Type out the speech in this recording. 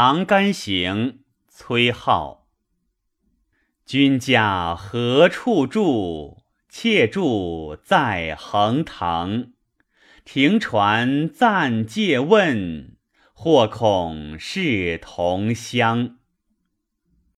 长干行崔颢君家何处住妾住在横塘。停船暂借问或恐是同乡。